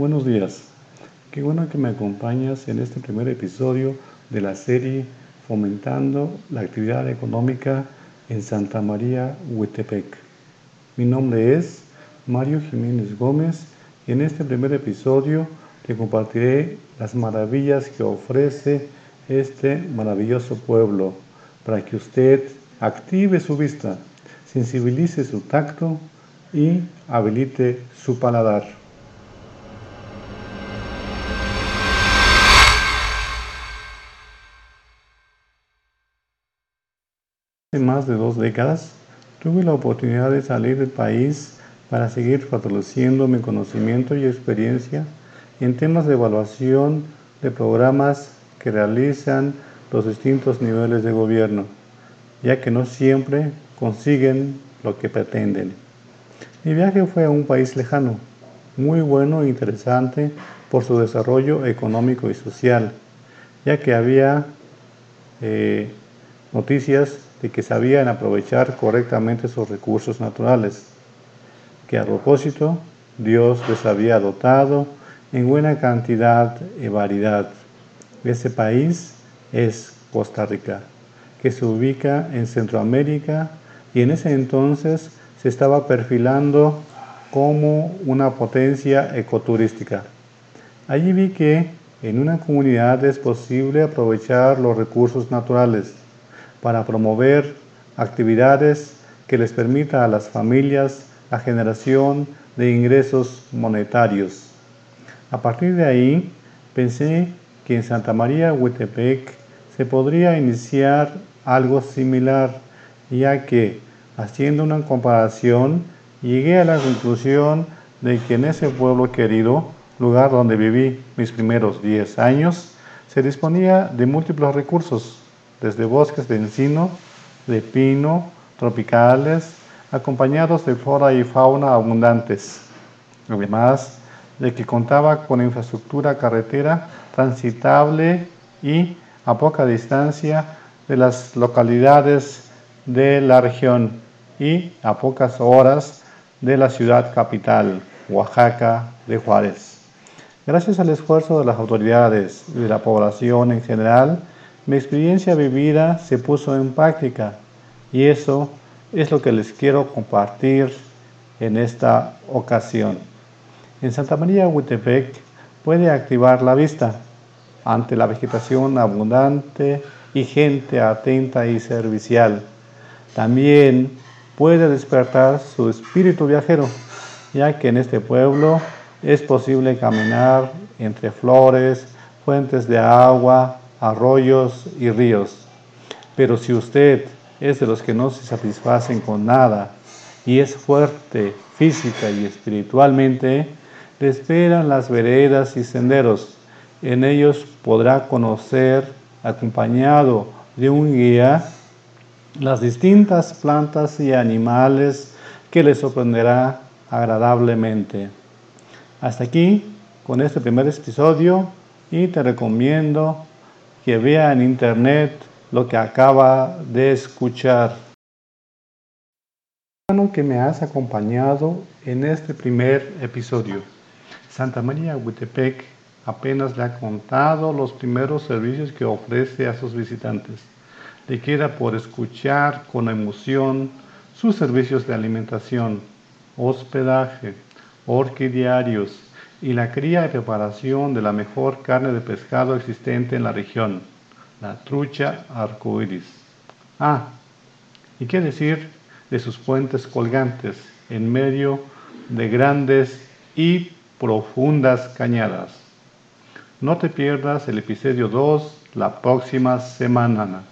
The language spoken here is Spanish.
Buenos días. Qué bueno que me acompañas en este primer episodio de la serie Fomentando la actividad económica en Santa María, Huetepec. Mi nombre es Mario Jiménez Gómez y en este primer episodio te compartiré las maravillas que ofrece este maravilloso pueblo para que usted active su vista, sensibilice su tacto y habilite su paladar. Hace más de dos décadas tuve la oportunidad de salir del país para seguir fortaleciendo mi conocimiento y experiencia en temas de evaluación de programas que realizan los distintos niveles de gobierno, ya que no siempre consiguen lo que pretenden. Mi viaje fue a un país lejano, muy bueno e interesante por su desarrollo económico y social, ya que había eh, noticias de que sabían aprovechar correctamente sus recursos naturales, que a propósito Dios les había dotado en buena cantidad y variedad. Ese país es Costa Rica, que se ubica en Centroamérica y en ese entonces se estaba perfilando como una potencia ecoturística. Allí vi que en una comunidad es posible aprovechar los recursos naturales para promover actividades que les permita a las familias la generación de ingresos monetarios. A partir de ahí, pensé que en Santa María Huetepec se podría iniciar algo similar, ya que haciendo una comparación llegué a la conclusión de que en ese pueblo querido, lugar donde viví mis primeros 10 años, se disponía de múltiples recursos, desde bosques de encino, de pino, tropicales, acompañados de flora y fauna abundantes. Además de que contaba con infraestructura carretera transitable y a poca distancia de las localidades de la región y a pocas horas de la ciudad capital, Oaxaca de Juárez. Gracias al esfuerzo de las autoridades y de la población en general, mi experiencia vivida se puso en práctica y eso es lo que les quiero compartir en esta ocasión. En Santa María Huitepec puede activar la vista ante la vegetación abundante y gente atenta y servicial. También puede despertar su espíritu viajero, ya que en este pueblo es posible caminar entre flores, fuentes de agua, arroyos y ríos. Pero si usted es de los que no se satisfacen con nada y es fuerte física y espiritualmente, le esperan las veredas y senderos. En ellos podrá conocer, acompañado de un guía, las distintas plantas y animales que le sorprenderá agradablemente. Hasta aquí con este primer episodio y te recomiendo que vea en internet lo que acaba de escuchar. que me has acompañado en este primer episodio. Santa María Huitepec apenas le ha contado los primeros servicios que ofrece a sus visitantes. Le queda por escuchar con emoción sus servicios de alimentación, hospedaje, orquidiarios y la cría y preparación de la mejor carne de pescado existente en la región la trucha arcoíris. Ah, ¿y qué decir de sus puentes colgantes en medio de grandes y profundas cañadas? No te pierdas el episodio 2 la próxima semana.